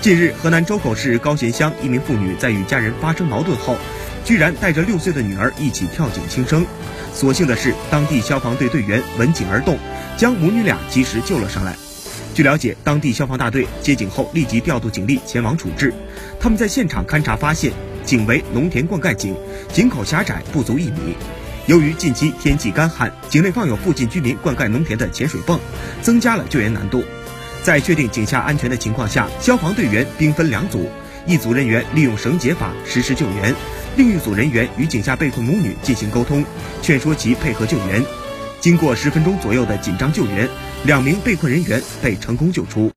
近日，河南周口市高贤乡一名妇女在与家人发生矛盾后，居然带着六岁的女儿一起跳井轻生。所幸的是，当地消防队队员闻警而动，将母女俩及时救了上来。据了解，当地消防大队接警后立即调度警力前往处置。他们在现场勘查发现，井为农田灌溉井，井口狭窄不足一米。由于近期天气干旱，井内放有附近居民灌溉农田的潜水泵，增加了救援难度。在确定井下安全的情况下，消防队员兵分两组，一组人员利用绳结法实施救援，另一组人员与井下被困母女进行沟通，劝说其配合救援。经过十分钟左右的紧张救援，两名被困人员被成功救出。